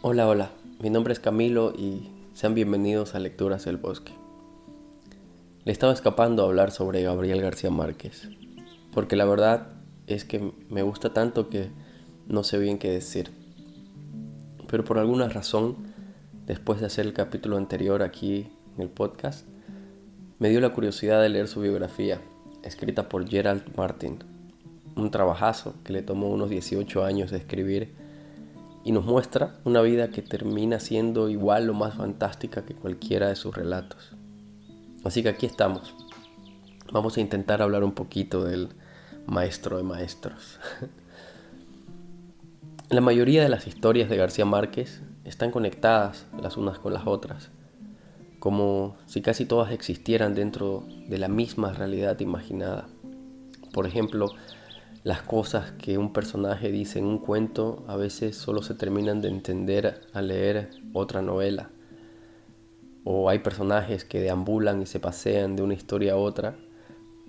Hola, hola, mi nombre es Camilo y sean bienvenidos a Lecturas del Bosque. Le estaba escapando a hablar sobre Gabriel García Márquez, porque la verdad es que me gusta tanto que no sé bien qué decir. Pero por alguna razón, después de hacer el capítulo anterior aquí en el podcast, me dio la curiosidad de leer su biografía, escrita por Gerald Martin, un trabajazo que le tomó unos 18 años de escribir y nos muestra una vida que termina siendo igual o más fantástica que cualquiera de sus relatos. Así que aquí estamos. Vamos a intentar hablar un poquito del maestro de maestros. La mayoría de las historias de García Márquez están conectadas las unas con las otras, como si casi todas existieran dentro de la misma realidad imaginada. Por ejemplo, las cosas que un personaje dice en un cuento a veces solo se terminan de entender al leer otra novela. O hay personajes que deambulan y se pasean de una historia a otra,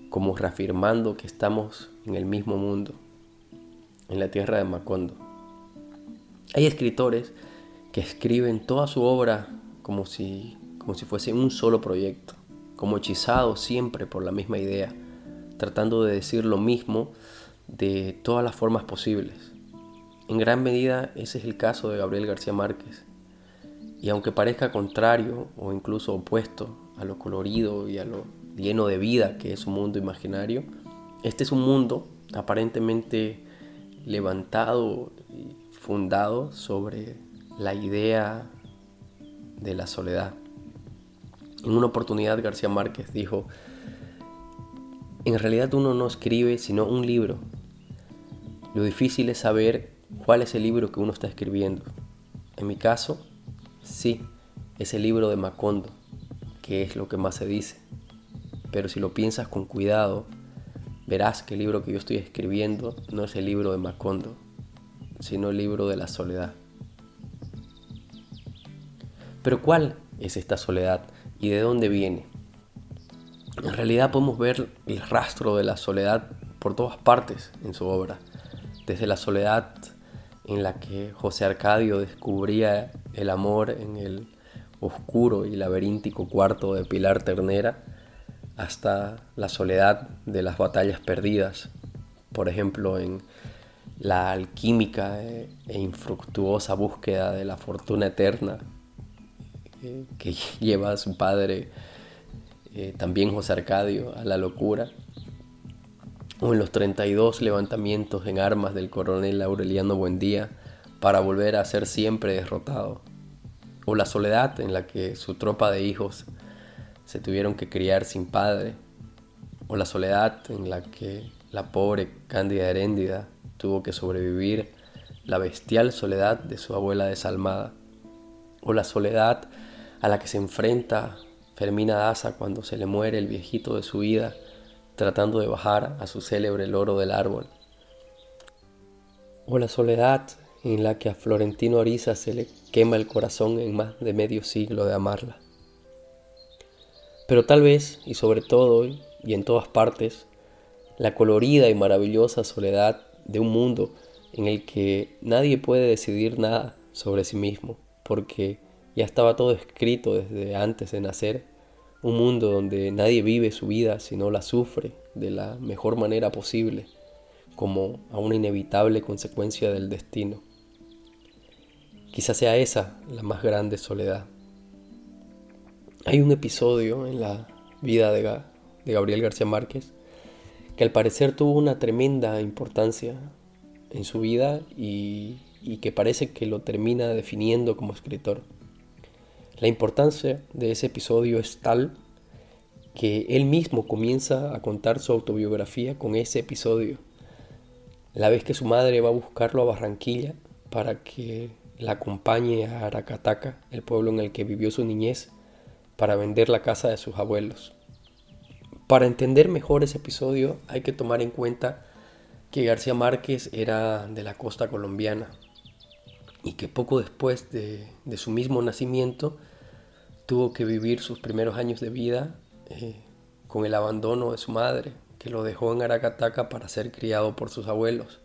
como reafirmando que estamos en el mismo mundo, en la tierra de Macondo. Hay escritores que escriben toda su obra como si, como si fuese un solo proyecto, como hechizados siempre por la misma idea, tratando de decir lo mismo de todas las formas posibles. En gran medida ese es el caso de Gabriel García Márquez. Y aunque parezca contrario o incluso opuesto a lo colorido y a lo lleno de vida que es un mundo imaginario, este es un mundo aparentemente levantado y fundado sobre la idea de la soledad. En una oportunidad García Márquez dijo, en realidad uno no escribe sino un libro lo difícil es saber cuál es el libro que uno está escribiendo. En mi caso, sí, es el libro de Macondo, que es lo que más se dice. Pero si lo piensas con cuidado, verás que el libro que yo estoy escribiendo no es el libro de Macondo, sino el libro de la soledad. Pero ¿cuál es esta soledad y de dónde viene? En realidad podemos ver el rastro de la soledad por todas partes en su obra desde la soledad en la que José Arcadio descubría el amor en el oscuro y laberíntico cuarto de Pilar Ternera, hasta la soledad de las batallas perdidas, por ejemplo en la alquímica e infructuosa búsqueda de la fortuna eterna eh, que lleva a su padre, eh, también José Arcadio, a la locura o en los 32 levantamientos en armas del coronel Aureliano Buendía para volver a ser siempre derrotado, o la soledad en la que su tropa de hijos se tuvieron que criar sin padre, o la soledad en la que la pobre Cándida Heréndida tuvo que sobrevivir la bestial soledad de su abuela desalmada, o la soledad a la que se enfrenta Fermina Daza cuando se le muere el viejito de su vida tratando de bajar a su célebre loro del árbol. O la soledad en la que a Florentino Ariza se le quema el corazón en más de medio siglo de amarla. Pero tal vez, y sobre todo, y en todas partes, la colorida y maravillosa soledad de un mundo en el que nadie puede decidir nada sobre sí mismo, porque ya estaba todo escrito desde antes de nacer un mundo donde nadie vive su vida sino la sufre de la mejor manera posible, como a una inevitable consecuencia del destino. Quizás sea esa la más grande soledad. Hay un episodio en la vida de, Gabriel García Márquez que al parecer tuvo una tremenda importancia en su vida y que parece que lo termina definiendo como escritor. La importancia de ese episodio es tal que él mismo comienza a contar su autobiografía con ese episodio. La vez que su madre va a buscarlo a Barranquilla para que la acompañe a Aracataca, el pueblo en el que vivió su niñez, para vender la casa de sus abuelos. Para entender mejor ese episodio hay que tomar en cuenta que García Márquez era de la costa colombiana y que poco después de, de su mismo nacimiento tuvo que vivir sus primeros años de vida eh, con el abandono de su madre, que lo dejó en Aracataca para ser criado por sus abuelos.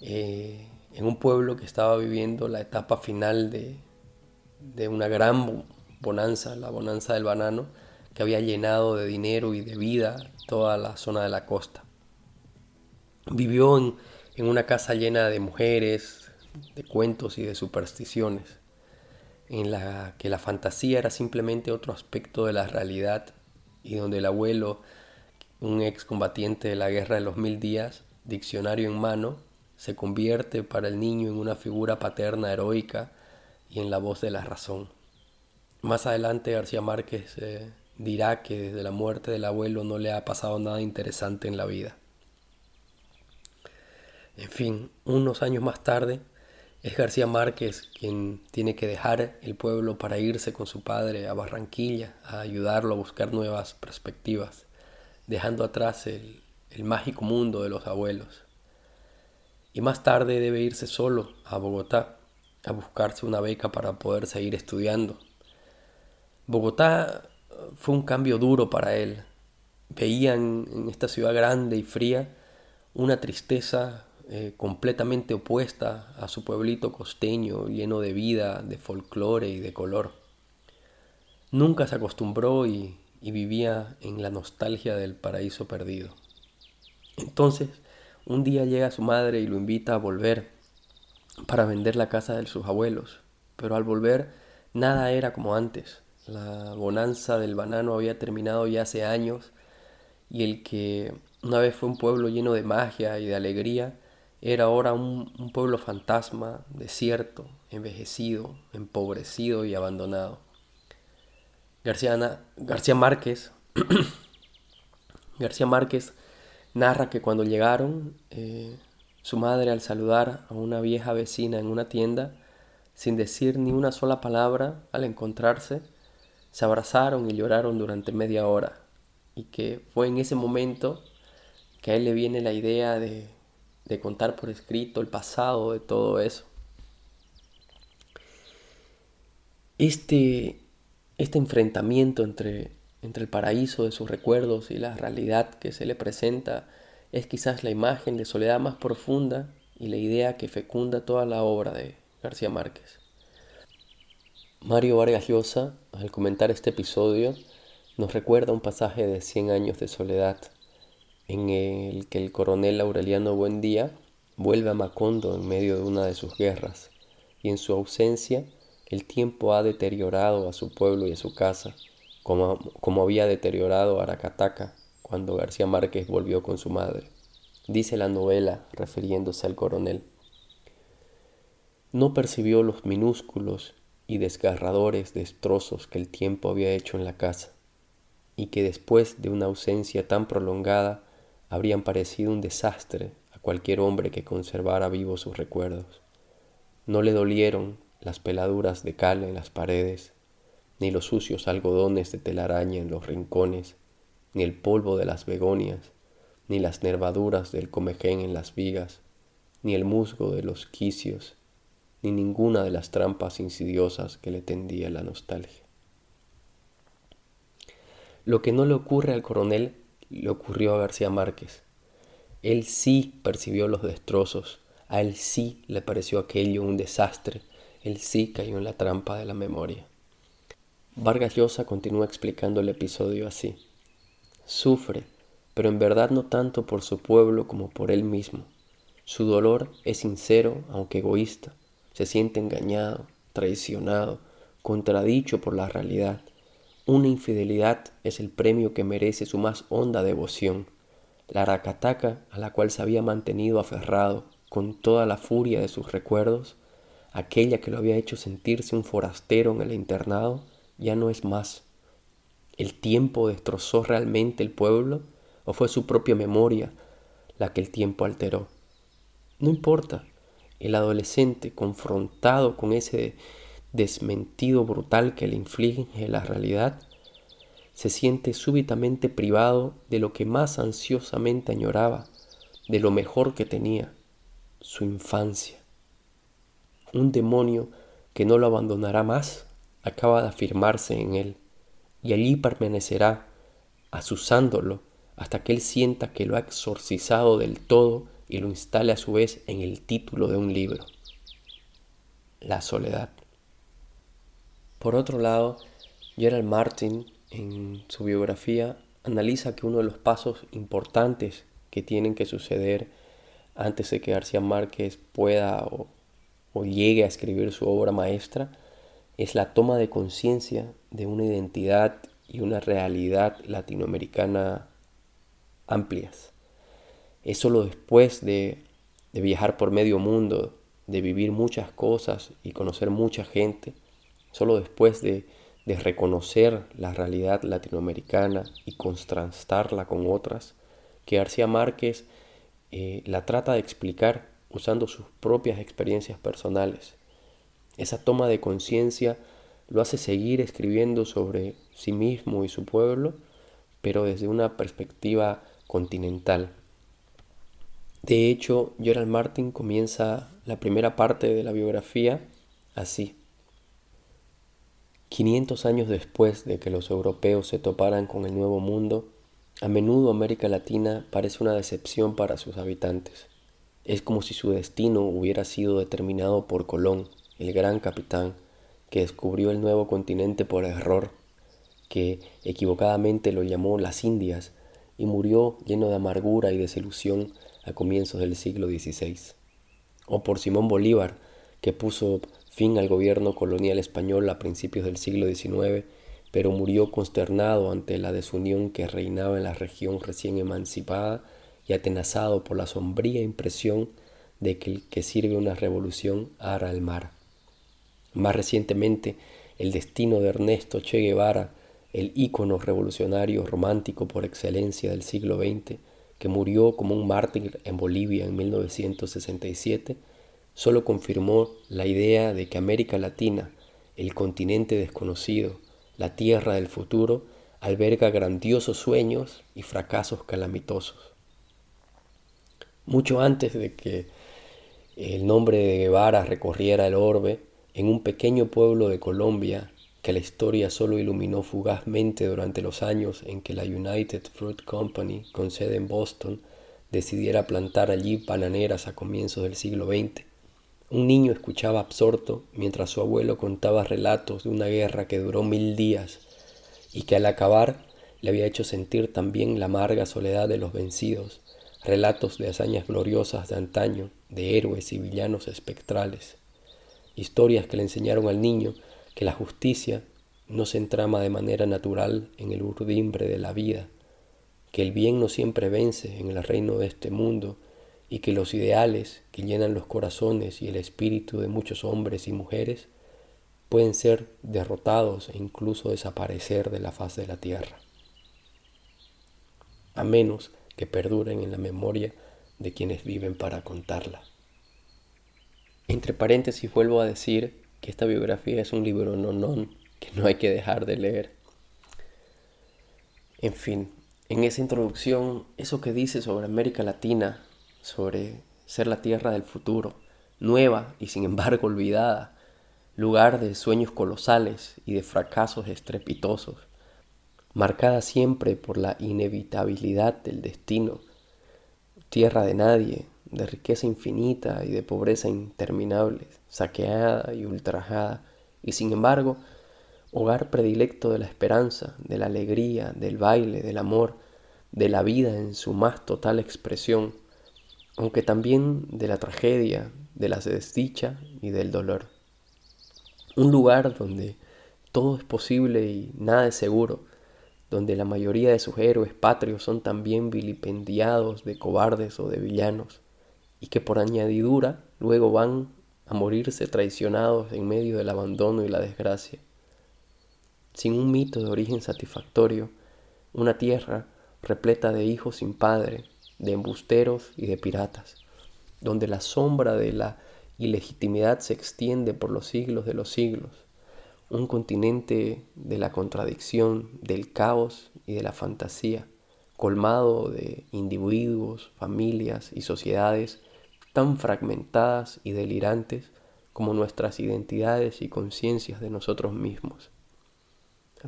eh, en un pueblo que estaba viviendo la etapa final de, una gran bonanza, la bonanza del banano, que había llenado de dinero y de vida toda la zona de la costa. Vivió en una casa llena de mujeres, de cuentos y de supersticiones, en la que la fantasía era simplemente otro aspecto de la realidad y donde el abuelo, un excombatiente de la guerra de los mil días, diccionario en mano, se convierte para el niño en una figura paterna heroica y en la voz de la razón. Más adelante García Márquez eh, dirá que desde la muerte del abuelo no le ha pasado nada interesante en la vida. En fin, unos años más tarde, es García Márquez quien tiene que dejar el pueblo para irse con su padre a Barranquilla a ayudarlo a buscar nuevas perspectivas, dejando atrás el, el mágico mundo de los abuelos. Y más tarde debe irse solo a Bogotá a buscarse una beca para poder seguir estudiando. Bogotá fue un cambio duro para él. Veía en, esta ciudad grande y fría una tristeza eh, completamente opuesta a su pueblito costeño, lleno de vida, de folclore y de color. Nunca se acostumbró y, y vivía en la nostalgia del paraíso perdido. Entonces, un día llega su madre y lo invita a volver para vender la casa de sus abuelos, pero al volver nada era como antes. La bonanza del banano había terminado ya hace años y el que una vez fue un pueblo lleno de magia y de alegría, era ahora un, pueblo fantasma, desierto, envejecido, empobrecido y abandonado. García, García Márquez García Márquez narra que cuando llegaron eh, su madre al saludar a una vieja vecina en una tienda, sin decir ni una sola palabra al encontrarse, se abrazaron y lloraron durante media hora. Y que fue en ese momento que a él le viene la idea de, de contar por escrito el pasado de todo eso. Este, este enfrentamiento entre, entre el paraíso de sus recuerdos y la realidad que se le presenta es quizás la imagen de soledad más profunda y la idea que fecunda toda la obra de García Márquez. Mario Vargas Llosa, al comentar este episodio, nos recuerda un pasaje de Cien años de soledad, en el que el coronel Aureliano Buendía vuelve a Macondo en medio de una de sus guerras, y en su ausencia el tiempo ha deteriorado a su pueblo y a su casa, como, como había deteriorado a Aracataca cuando García Márquez volvió con su madre. Dice la novela, refiriéndose al coronel. No percibió los minúsculos y desgarradores destrozos que el tiempo había hecho en la casa, y que después de una ausencia tan prolongada habrían parecido un desastre a cualquier hombre que conservara vivos sus recuerdos. No le dolieron las peladuras de cal en las paredes, ni los sucios algodones de telaraña en los rincones, ni el polvo de las begonias, ni las nervaduras del comején en las vigas, ni el musgo de los quicios, ni ninguna de las trampas insidiosas que le tendía la nostalgia. Lo que no le ocurre al coronel le ocurrió a García Márquez. Él sí percibió los destrozos, a él sí le pareció aquello un desastre, él sí cayó en la trampa de la memoria. Vargas Llosa continúa explicando el episodio así. Sufre, pero en verdad no tanto por su pueblo como por él mismo. Su dolor es sincero, aunque egoísta. Se siente engañado, traicionado, contradicho por la realidad. Una infidelidad es el premio que merece su más honda devoción. La racataca a la cual se había mantenido aferrado con toda la furia de sus recuerdos, aquella que lo había hecho sentirse un forastero en el internado, ya no es más ¿El tiempo destrozó realmente el pueblo o fue su propia memoria la que el tiempo alteró? No importa, el adolescente confrontado con ese desmentido brutal que le inflige la realidad, se siente súbitamente privado de lo que más ansiosamente añoraba, de lo mejor que tenía, su infancia. Un demonio que no lo abandonará más acaba de afirmarse en él y allí permanecerá, asusándolo, hasta que él sienta que lo ha exorcizado del todo y lo instale a su vez en el título de un libro, La soledad. Por otro lado, Gerald Martin en su biografía analiza que uno de los pasos importantes que tienen que suceder antes de que García Márquez pueda o, llegue a escribir su obra maestra es la toma de conciencia de una identidad y una realidad latinoamericana amplias. Es solo después de, viajar por medio mundo, de vivir muchas cosas y conocer mucha gente, solo después de, reconocer la realidad latinoamericana y contrastarla con otras, que García Márquez eh, la trata de explicar usando sus propias experiencias personales. Esa toma de conciencia lo hace seguir escribiendo sobre sí mismo y su pueblo, pero desde una perspectiva continental. De hecho, Gerald Martin comienza la primera parte de la biografía así. 500 años después de que los europeos se toparan con el Nuevo Mundo, a menudo América Latina parece una decepción para sus habitantes. Es como si su destino hubiera sido determinado por Colón, el gran capitán, que descubrió el nuevo continente por error, que equivocadamente lo llamó las Indias y murió lleno de amargura y desilusión a comienzos del siglo XVI. O por Simón Bolívar, que puso fin al gobierno colonial español a principios del siglo XIX, pero murió consternado ante la desunión que reinaba en la región recién emancipada y atenazado por la sombría impresión de que el que sirve una revolución ara el mar. Más recientemente, el destino de Ernesto Che Guevara el ícono revolucionario romántico por excelencia del siglo XX, que murió como un mártir en Bolivia en 1967, solo confirmó la idea de que América Latina, el continente desconocido, la tierra del futuro, alberga grandiosos sueños y fracasos calamitosos. Mucho antes de que el nombre de Guevara recorriera el orbe, en un pequeño pueblo de Colombia que la historia solo iluminó fugazmente durante los años en que la United Fruit Company, con sede en Boston, decidiera plantar allí bananeras a comienzos del siglo XX. Un niño escuchaba absorto mientras su abuelo contaba relatos de una guerra que duró mil días y que al acabar le había hecho sentir también la amarga soledad de los vencidos, relatos de hazañas gloriosas de antaño, de héroes y villanos espectrales, historias que le enseñaron al niño que la justicia no se entrama de manera natural en el urdimbre de la vida, que el bien no siempre vence en el reino de este mundo y que los ideales que llenan los corazones y el espíritu de muchos hombres y mujeres pueden ser derrotados e incluso desaparecer de la faz de la tierra, a menos que perduren en la memoria de quienes viven para contarla. Entre paréntesis vuelvo a decir que esta biografía es un libro no non que no hay que dejar de leer. En fin, en esa introducción, eso que dice sobre América Latina, sobre ser la tierra del futuro, nueva y sin embargo olvidada, lugar de sueños colosales y de fracasos estrepitosos, marcada siempre por la inevitabilidad del destino, tierra de nadie, de riqueza infinita y de pobreza interminable, saqueada y ultrajada, y sin embargo, hogar predilecto de la esperanza, de la alegría, del baile, del amor, de la vida en su más total expresión, aunque también de la tragedia, de la desdicha y del dolor. Un lugar donde todo es posible y nada es seguro, donde la mayoría de sus héroes patrios son también vilipendiados de cobardes o de villanos, y que por añadidura luego van a morirse traicionados en medio del abandono y la desgracia. Sin un mito de origen satisfactorio, una tierra repleta de hijos sin padre, de embusteros y de piratas, donde la sombra de la ilegitimidad se extiende por los siglos de los siglos, un continente de la contradicción, del caos y de la fantasía, colmado de individuos, familias y sociedades tan fragmentadas y delirantes como nuestras identidades y conciencias de nosotros mismos.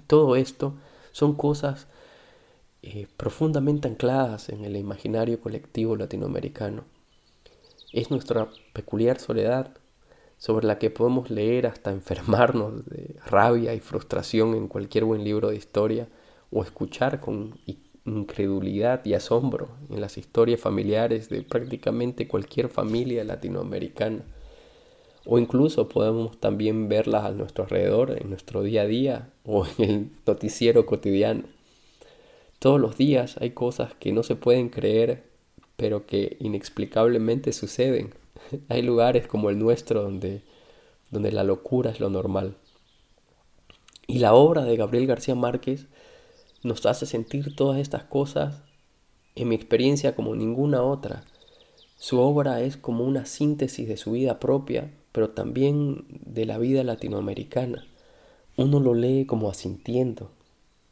Todo esto son cosas eh, profundamente ancladas en el imaginario colectivo latinoamericano es nuestra peculiar soledad, sobre la que podemos leer hasta enfermarnos de rabia y frustración en cualquier buen libro de historia, o escuchar con incredulidad y asombro en las historias familiares de prácticamente cualquier familia latinoamericana. O incluso podemos también verlas a nuestro alrededor, en nuestro día a día o en el noticiero cotidiano. Todos los días hay cosas que no se pueden creer, pero que inexplicablemente suceden. Hay lugares como el nuestro donde, donde la locura es lo normal. Y la obra de Gabriel García Márquez nos hace sentir todas estas cosas, en mi experiencia, como ninguna otra. Su obra es como una síntesis de su vida propia, pero también de la vida latinoamericana. Uno lo lee como asintiendo,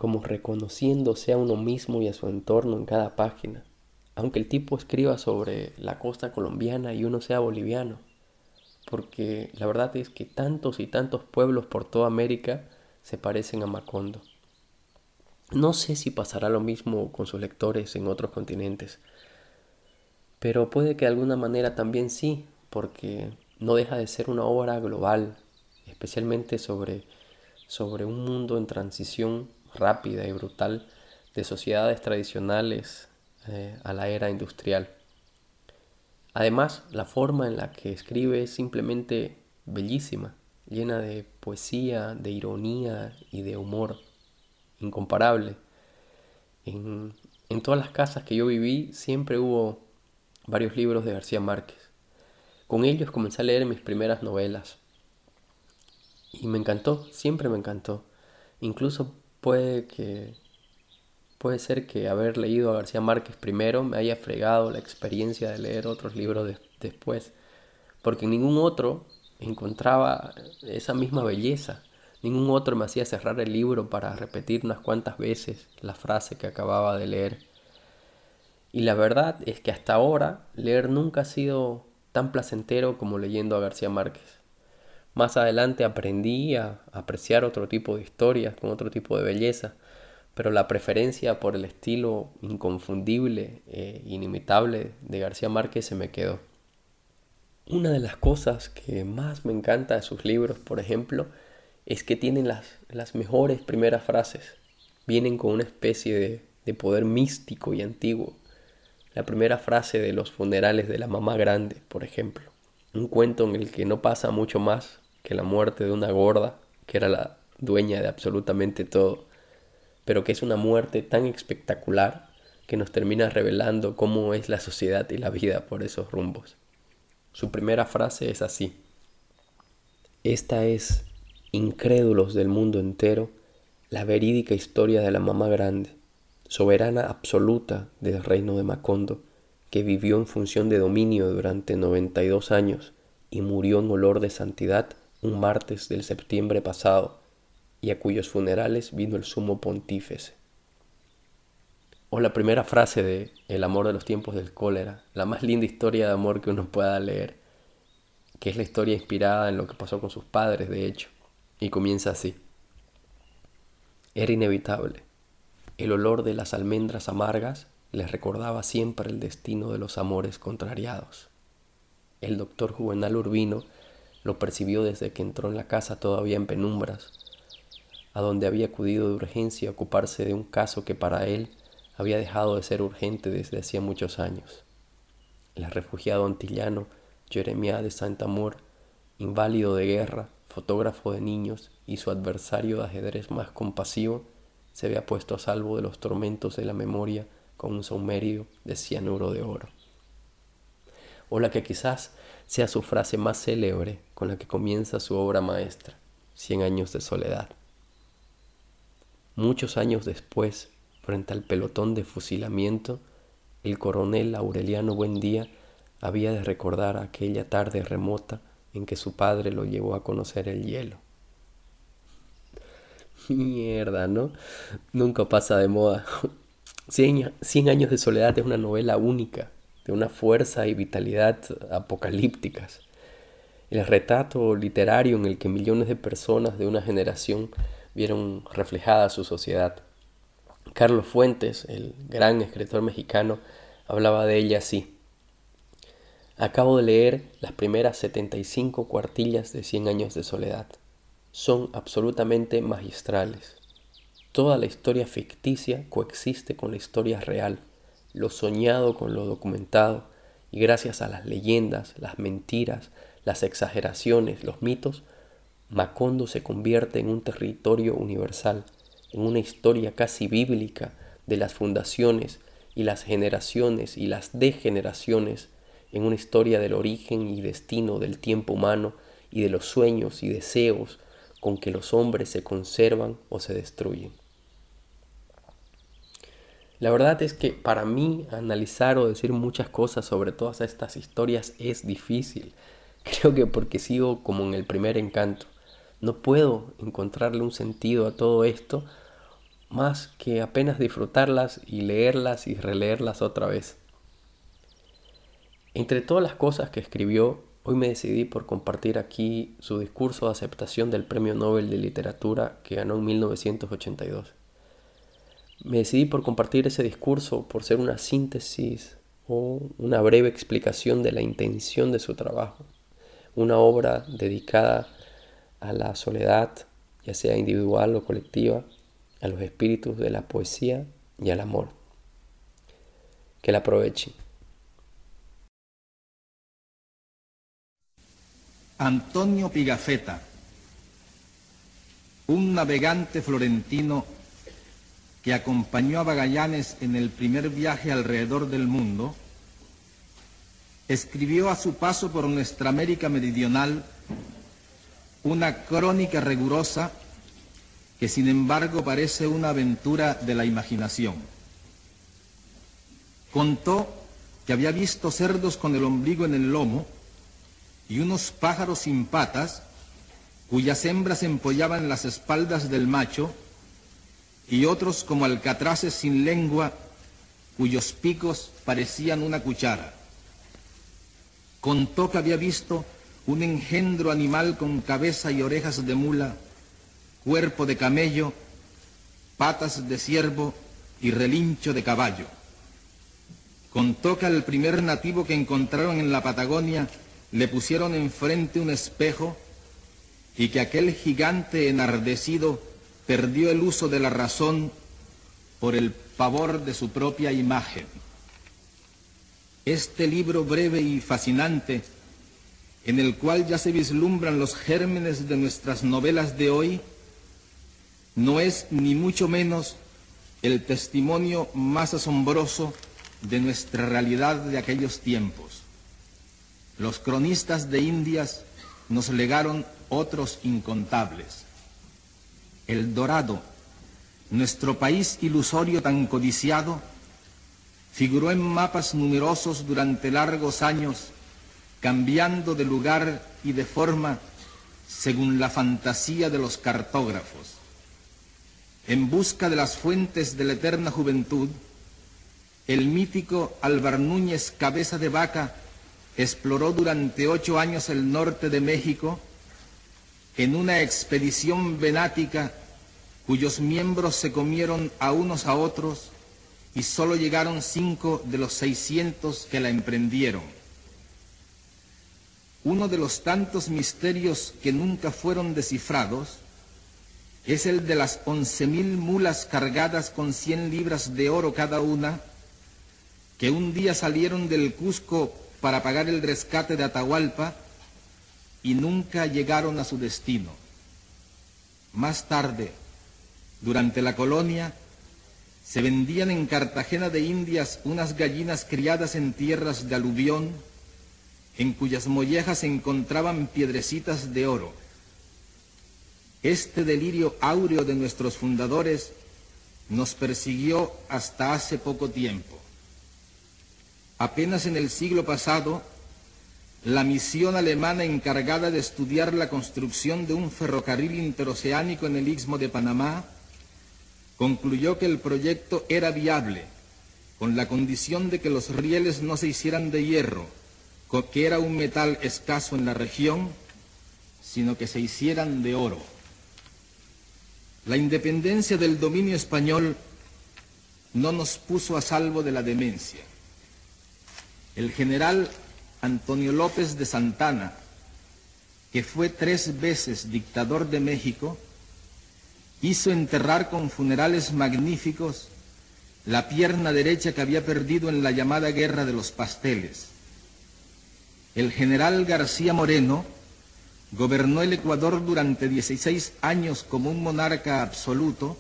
como reconociéndose a uno mismo y a su entorno en cada página, aunque el tipo escriba sobre la costa colombiana y uno sea boliviano, porque la verdad es que tantos y tantos pueblos por toda América se parecen a Macondo. No sé si pasará lo mismo con sus lectores en otros continentes, pero puede que de alguna manera también sí, porque no deja de ser una obra global, especialmente sobre, sobre un mundo en transición rápida y brutal de sociedades tradicionales eh, a la era industrial. Además, la forma en la que escribe es simplemente bellísima, llena de poesía, de ironía y de humor incomparable. En, todas las casas que yo viví siempre hubo varios libros de García Márquez. Con ellos comencé a leer mis primeras novelas. Y me encantó, siempre me encantó. Incluso puede que puede ser que haber leído a García Márquez primero me haya fregado la experiencia de leer otros libros después, porque ningún otro encontraba esa misma belleza. Ningún otro me hacía cerrar el libro para repetir unas cuantas veces la frase que acababa de leer. Y la verdad es que hasta ahora leer nunca ha sido tan placentero como leyendo a García Márquez. Más adelante aprendí a apreciar otro tipo de historias con otro tipo de belleza, pero la preferencia por el estilo inconfundible e inimitable de García Márquez se me quedó. Una de las cosas que más me encanta de sus libros, por ejemplo, es que tienen las, las mejores primeras frases. Vienen con una especie de, de poder místico y antiguo. La primera frase de los funerales de la mamá grande, por ejemplo. Un cuento en el que no pasa mucho más que la muerte de una gorda, que era la dueña de absolutamente todo, pero que es una muerte tan espectacular que nos termina revelando cómo es la sociedad y la vida por esos rumbos. Su primera frase es así. Esta es incrédulos del mundo entero, la verídica historia de la mamá grande, soberana absoluta del reino de Macondo, que vivió en función de dominio durante 92 años y murió en olor de santidad un martes del septiembre pasado, y a cuyos funerales vino el sumo pontífice. O la primera frase de El amor de los tiempos del cólera, la más linda historia de amor que uno pueda leer, que es la historia inspirada en lo que pasó con sus padres, de hecho. Y comienza así. Era inevitable. El olor de las almendras amargas les recordaba siempre el destino de los amores contrariados. El doctor Juvenal Urbino lo percibió desde que entró en la casa todavía en penumbras, a donde había acudido de urgencia a ocuparse de un caso que para él había dejado de ser urgente desde hacía muchos años. El refugiado antillano Jeremia de Saint-Amour, inválido de guerra, fotógrafo de niños y su adversario de ajedrez más compasivo, se había puesto a salvo de los tormentos de la memoria con un saumerio de cianuro de oro. O la que quizás sea su frase más célebre con la que comienza su obra maestra, Cien años de soledad. Muchos años después, frente al pelotón de fusilamiento, el coronel Aureliano Buendía había de recordar aquella tarde remota en que su padre lo llevó a conocer el hielo. Mierda, ¿no? Nunca pasa de moda. Cien, años de soledad es una novela única, una fuerza y vitalidad apocalípticas. El retrato literario en el que millones de personas de una generación vieron reflejada su sociedad. Carlos Fuentes, el gran escritor mexicano, hablaba de ella así. Acabo de leer las primeras 75 cuartillas de Cien años de soledad. Son absolutamente magistrales. Toda la historia ficticia coexiste con la historia real, lo soñado con lo documentado, y gracias a las leyendas, las mentiras, las exageraciones, los mitos, Macondo se convierte en un territorio universal, en una historia casi bíblica de las fundaciones y las generaciones y las degeneraciones en una historia del origen y destino del tiempo humano y de los sueños y deseos con que los hombres se conservan o se destruyen. La verdad es que para mí analizar o decir muchas cosas sobre todas estas historias es difícil. Creo que porque sigo como en el primer encanto. No puedo encontrarle un sentido a todo esto más que apenas disfrutarlas y leerlas y releerlas otra vez. Entre todas las cosas que escribió, hoy me decidí por compartir aquí su discurso de aceptación del Premio Nobel de Literatura que ganó en 1982. Me decidí por compartir ese discurso por ser una síntesis o una breve explicación de la intención de su trabajo, una obra dedicada a la soledad, ya sea individual o colectiva, a los espíritus de la poesía y al amor. Que la aprovechen. Antonio Pigafetta, un navegante florentino acompañó a Magallanes en el primer viaje alrededor del mundo, escribió a su paso por nuestra América Meridional una crónica rigurosa que sin embargo parece una aventura de la imaginación. Contó que había visto cerdos con el ombligo en el lomo, y unos pájaros sin patas, cuyas hembras empollaban las espaldas del macho, y otros como alcatraces sin lengua, cuyos picos parecían una cuchara. Contó que había visto un engendro animal con cabeza y orejas de mula, cuerpo de camello, patas de ciervo y relincho de caballo. Contó que al primer nativo que encontraron en la Patagonia le pusieron enfrente un espejo y que aquel gigante enardecido perdió el uso de la razón por el pavor de su propia imagen. Este libro breve y fascinante, en el cual ya se vislumbran los gérmenes de nuestras novelas de hoy, no es ni mucho menos el testimonio más asombroso de nuestra realidad de aquellos tiempos. Los cronistas de Indias nos legaron otros incontables. El Dorado, nuestro país ilusorio tan codiciado, figuró en mapas numerosos durante largos años, cambiando de lugar y de forma según la fantasía de los cartógrafos. En busca de las fuentes de la eterna juventud, el mítico Alvar Núñez Cabeza de Vaca exploró durante ocho años el norte de México en una expedición venática cuyos miembros se comieron a unos a otros y solo llegaron cinco de los seiscientos que la emprendieron. Uno de los tantos misterios que nunca fueron descifrados es el de las once mil mulas cargadas con cien libras de oro cada una, que un día salieron del Cusco para pagar el rescate de Atahualpa y nunca llegaron a su destino. Más tarde, durante la colonia, se vendían en Cartagena de Indias unas gallinas criadas en tierras de aluvión, en cuyas mollejas se encontraban piedrecitas de oro. Este delirio áureo de nuestros fundadores nos persiguió hasta hace poco tiempo. Apenas en el siglo pasado, la misión alemana encargada de estudiar la construcción de un ferrocarril interoceánico en el istmo de Panamá concluyó que el proyecto era viable, con la condición de que los rieles no se hicieran de hierro, que era un metal escaso en la región, sino que se hicieran de oro. La independencia del dominio español no nos puso a salvo de la demencia. El general Antonio López de Santana, que fue tres veces dictador de México, hizo enterrar con funerales magníficos la pierna derecha que había perdido en la llamada Guerra de los Pasteles. El general García Moreno gobernó el Ecuador durante 16 años como un monarca absoluto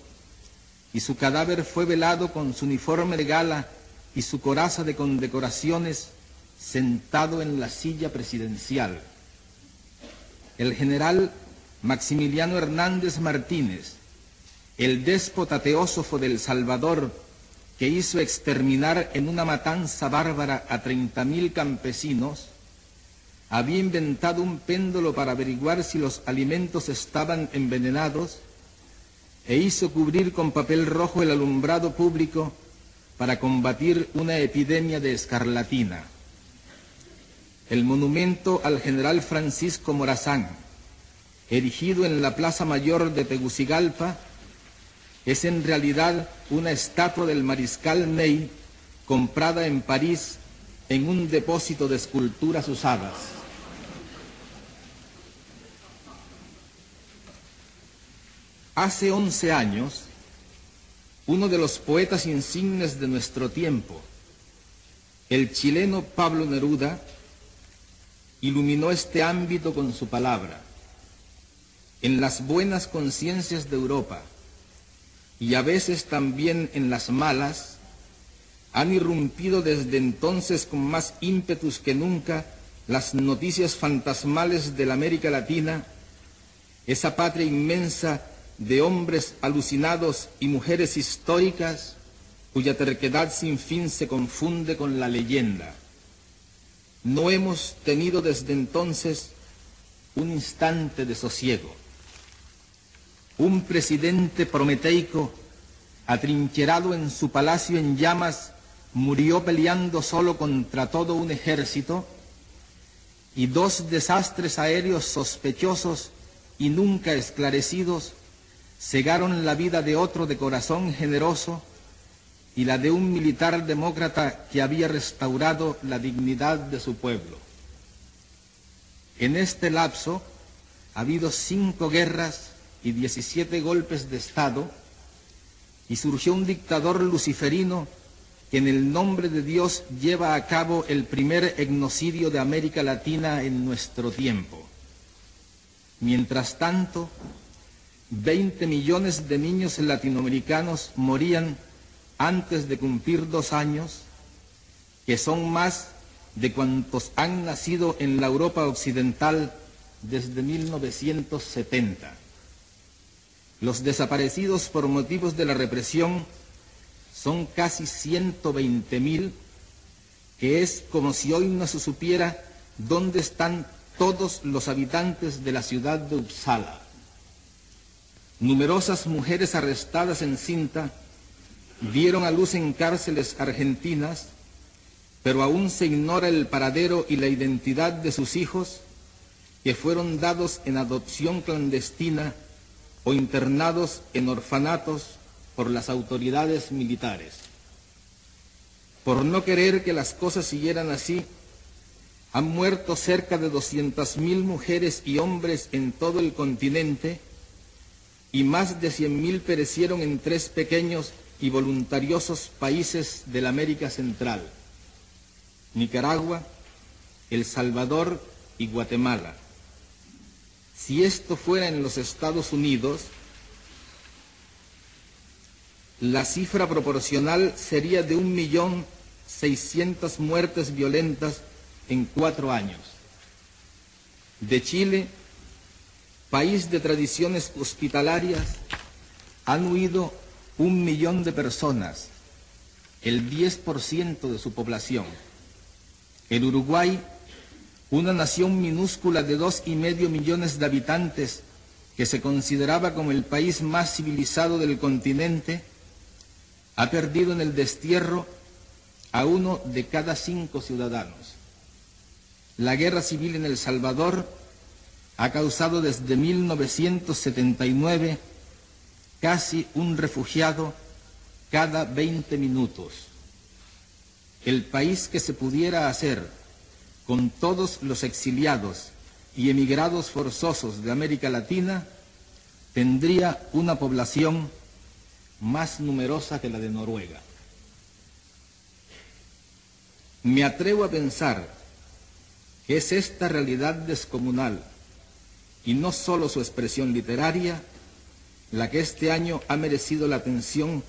y su cadáver fue velado con su uniforme de gala y su coraza de condecoraciones sentado en la silla presidencial. El general Maximiliano Hernández Martínez, el déspota teósofo del Salvador, que hizo exterminar en una matanza bárbara a treinta mil campesinos, había inventado un péndulo para averiguar si los alimentos estaban envenenados e hizo cubrir con papel rojo el alumbrado público para combatir una epidemia de escarlatina. El monumento al general Francisco Morazán, erigido en la Plaza Mayor de Tegucigalpa, es en realidad una estatua del mariscal Ney comprada en París en un depósito de esculturas usadas. Hace once años, uno de los poetas insignes de nuestro tiempo, el chileno Pablo Neruda, iluminó este ámbito con su palabra. En las buenas conciencias de Europa y a veces también en las malas, han irrumpido desde entonces con más ímpetus que nunca las noticias fantasmales de la América Latina, esa patria inmensa de hombres alucinados y mujeres históricas cuya terquedad sin fin se confunde con la leyenda. No hemos tenido desde entonces un instante de sosiego. Un presidente prometeico, atrincherado en su palacio en llamas, murió peleando solo contra todo un ejército, y dos desastres aéreos sospechosos y nunca esclarecidos cegaron la vida de otro de corazón generoso y la de un militar demócrata que había restaurado la dignidad de su pueblo. En este lapso ha habido cinco guerras y diecisiete golpes de Estado y surgió un dictador luciferino que en el nombre de Dios lleva a cabo el primer etnocidio de América Latina en nuestro tiempo. Mientras tanto, 20 millones de niños latinoamericanos morían antes de cumplir dos años, que son más de cuantos han nacido en la Europa occidental desde 1970. Los desaparecidos por motivos de la represión son casi 120 mil, que es como si hoy no se supiera dónde están todos los habitantes de la ciudad de Uppsala. Numerosas mujeres arrestadas en cinta dieron a luz en cárceles argentinas, pero aún se ignora el paradero y la identidad de sus hijos que fueron dados en adopción clandestina o internados en orfanatos por las autoridades militares. Por no querer que las cosas siguieran así, han muerto cerca de 200.000 mujeres y hombres en todo el continente y más de 100.000 perecieron en tres pequeños y voluntariosos países de la América Central, Nicaragua, El Salvador y Guatemala. Si esto fuera en los Estados Unidos, la cifra proporcional sería de un millón seiscientas muertes violentas en cuatro años. De Chile, país de tradiciones hospitalarias, han huido un millón de personas, el 10% de su población. El Uruguay, una nación minúscula de dos y medio millones de habitantes que se consideraba como el país más civilizado del continente, ha perdido en el destierro a uno de cada cinco ciudadanos. La guerra civil en El Salvador ha causado desde 1979 casi un refugiado cada 20 minutos. El país que se pudiera hacer con todos los exiliados y emigrados forzosos de América Latina, tendría una población más numerosa que la de Noruega. Me atrevo a pensar que es esta realidad descomunal y no solo su expresión literaria la que este año ha merecido la atención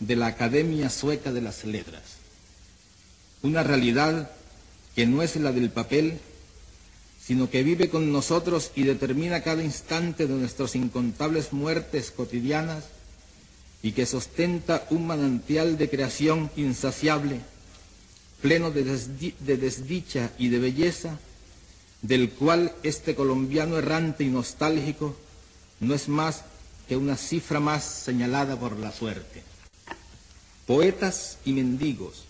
de la Academia Sueca de las Letras. Una realidad que no es la del papel, sino que vive con nosotros y determina cada instante de nuestras incontables muertes cotidianas y que sostenta un manantial de creación insaciable, pleno de, desdicha y de belleza, del cual este colombiano errante y nostálgico no es más que una cifra más señalada por la suerte. Poetas y mendigos,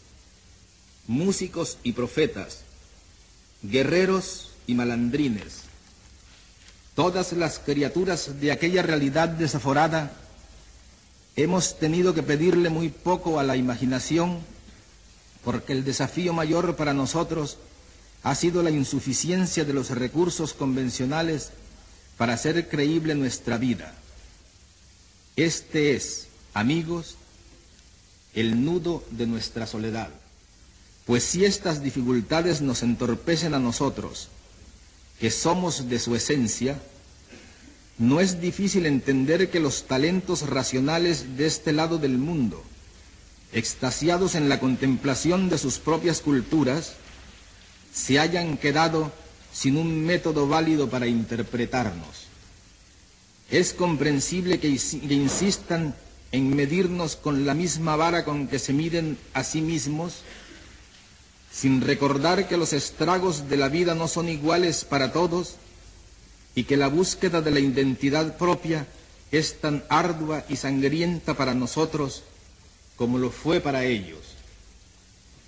músicos y profetas, guerreros y malandrines, todas las criaturas de aquella realidad desaforada, hemos tenido que pedirle muy poco a la imaginación, porque el desafío mayor para nosotros ha sido la insuficiencia de los recursos convencionales para hacer creíble nuestra vida. Este es, amigos, el nudo de nuestra soledad. Pues si estas dificultades nos entorpecen a nosotros, que somos de su esencia, no es difícil entender que los talentos racionales de este lado del mundo, extasiados en la contemplación de sus propias culturas, se hayan quedado sin un método válido para interpretarnos. Es comprensible que, insistan en medirnos con la misma vara con que se miden a sí mismos, sin recordar que los estragos de la vida no son iguales para todos y que la búsqueda de la identidad propia es tan ardua y sangrienta para nosotros como lo fue para ellos.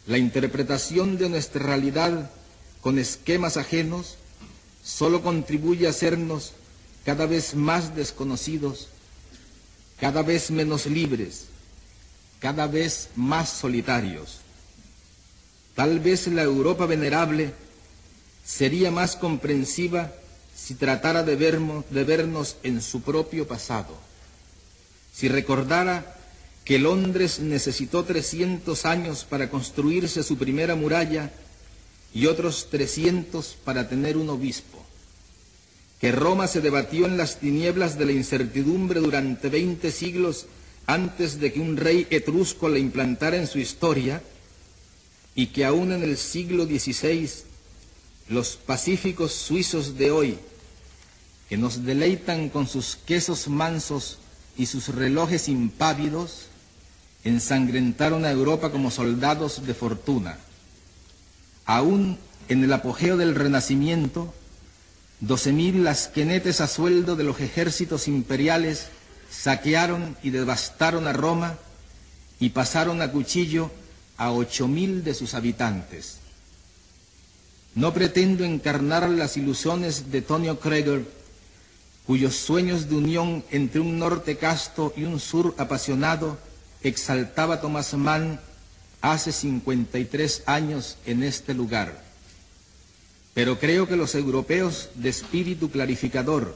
La interpretación de nuestra realidad con esquemas ajenos solo contribuye a hacernos cada vez más desconocidos, cada vez menos libres, cada vez más solitarios. Tal vez la Europa venerable sería más comprensiva si tratara de, de vernos en su propio pasado, si recordara que Londres necesitó 300 años para construirse su primera muralla y otros 300 para tener un obispo, que Roma se debatió en las tinieblas de la incertidumbre durante 20 siglos antes de que un rey etrusco la implantara en su historia, y que aún en el siglo XVI los pacíficos suizos de hoy, que nos deleitan con sus quesos mansos y sus relojes impávidos, ensangrentaron a Europa como soldados de fortuna. Aún en el apogeo del Renacimiento, doce mil lasquenetes a sueldo de los ejércitos imperiales saquearon y devastaron a Roma y pasaron a cuchillo a ocho mil de sus habitantes. No pretendo encarnar las ilusiones de Tonio Kreger, cuyos sueños de unión entre un norte casto y un sur apasionado exaltaba Thomas Mann hace 53 años en este lugar. Pero creo que los europeos de espíritu clarificador,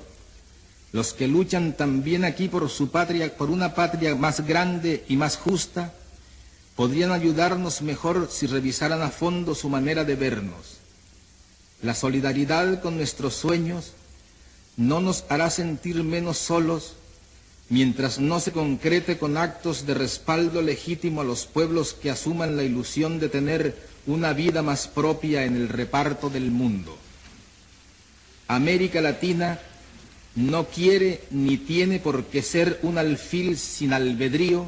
los que luchan también aquí por su patria, por una patria más grande y más justa, podrían ayudarnos mejor si revisaran a fondo su manera de vernos. La solidaridad con nuestros sueños no nos hará sentir menos solos mientras no se concrete con actos de respaldo legítimo a los pueblos que asuman la ilusión de tener una vida más propia en el reparto del mundo. América Latina no quiere ni tiene por qué ser un alfil sin albedrío,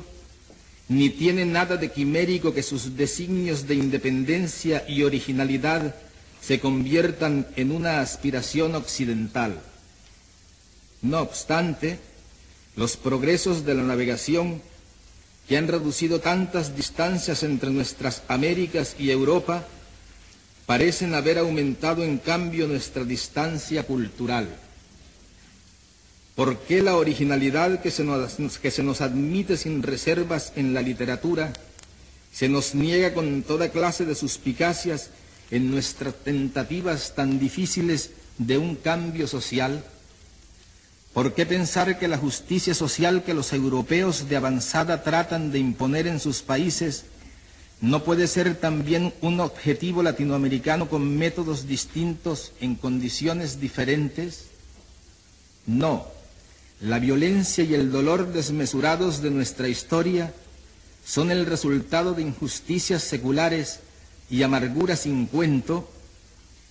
ni tiene nada de quimérico que sus designios de independencia y originalidad se conviertan en una aspiración occidental. No obstante, los progresos de la navegación que han reducido tantas distancias entre nuestras Américas y Europa parecen haber aumentado en cambio nuestra distancia cultural. ¿Por qué la originalidad que se, nos, que se nos admite sin reservas en la literatura se nos niega con toda clase de suspicacias en nuestras tentativas tan difíciles de un cambio social? ¿Por qué pensar que la justicia social que los europeos de avanzada tratan de imponer en sus países no puede ser también un objetivo latinoamericano con métodos distintos en condiciones diferentes? No, la violencia y el dolor desmesurados de nuestra historia son el resultado de injusticias seculares y amargura sin cuento,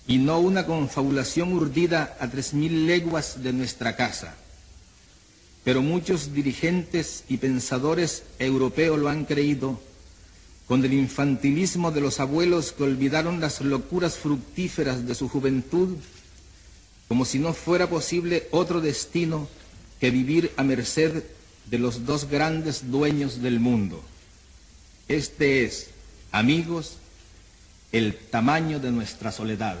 y no una confabulación urdida a tres mil leguas de nuestra casa. Pero muchos dirigentes y pensadores europeos lo han creído con el infantilismo de los abuelos que olvidaron las locuras fructíferas de su juventud, como si no fuera posible otro destino que vivir a merced de los dos grandes dueños del mundo. Este es, amigos, el tamaño de nuestra soledad.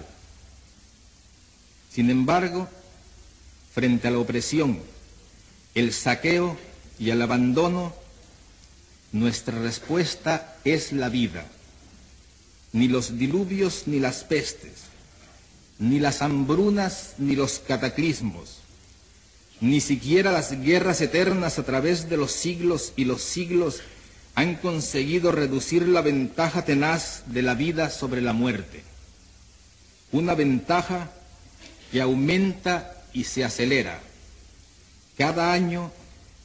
Sin embargo, frente a la opresión, el saqueo y el abandono, nuestra respuesta es la vida. Ni los diluvios ni las pestes, ni las hambrunas ni los cataclismos, ni siquiera las guerras eternas a través de los siglos y los siglos han conseguido reducir la ventaja tenaz de la vida sobre la muerte. Una ventaja que aumenta y se acelera. Cada año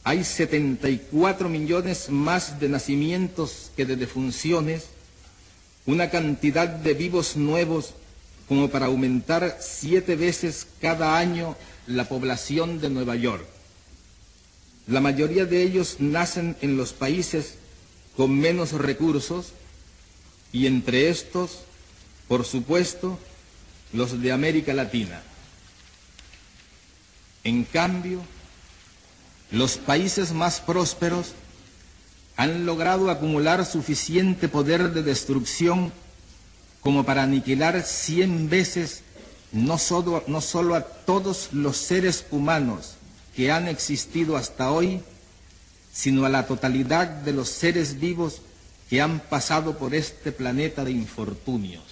hay 74 millones más de nacimientos que de defunciones, una cantidad de vivos nuevos como para aumentar siete veces cada año la población de Nueva York. La mayoría de ellos nacen en los países con menos recursos y entre estos, por supuesto, los de América Latina. En cambio, los países más prósperos han logrado acumular suficiente poder de destrucción como para aniquilar cien veces no solo, no solo a todos los seres humanos que han existido hasta hoy, sino a la totalidad de los seres vivos que han pasado por este planeta de infortunios.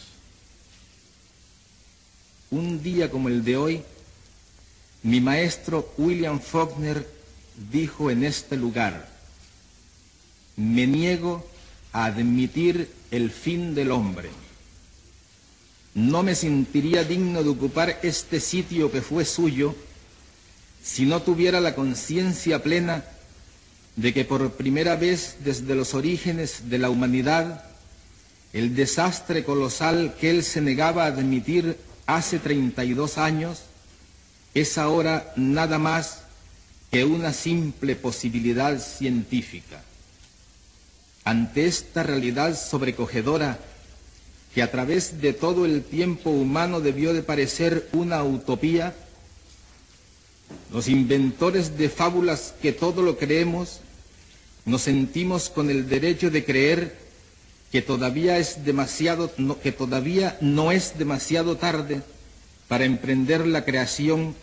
Un día como el de hoy, mi maestro William Faulkner dijo en este lugar, me niego a admitir el fin del hombre no me sentiría digno de ocupar este sitio que fue suyo si no tuviera la conciencia plena de que por primera vez desde los orígenes de la humanidad, el desastre colosal que él se negaba a admitir hace 32 años es ahora nada más que una simple posibilidad científica. Ante esta realidad sobrecogedora, que a través de todo el tiempo humano debió de parecer una utopía, los inventores de fábulas que todo lo creemos, nos sentimos con el derecho de creer que todavía es demasiado, que todavía no es demasiado tarde para emprender la creación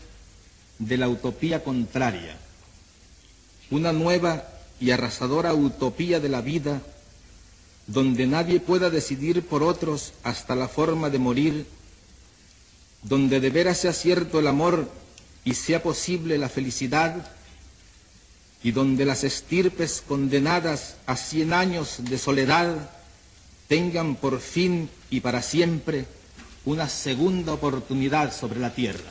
de la utopía contraria, una nueva y arrasadora utopía de la vida donde nadie pueda decidir por otros hasta la forma de morir, donde de veras sea cierto el amor y sea posible la felicidad, y donde las estirpes condenadas a cien años de soledad tengan por fin y para siempre una segunda oportunidad sobre la tierra.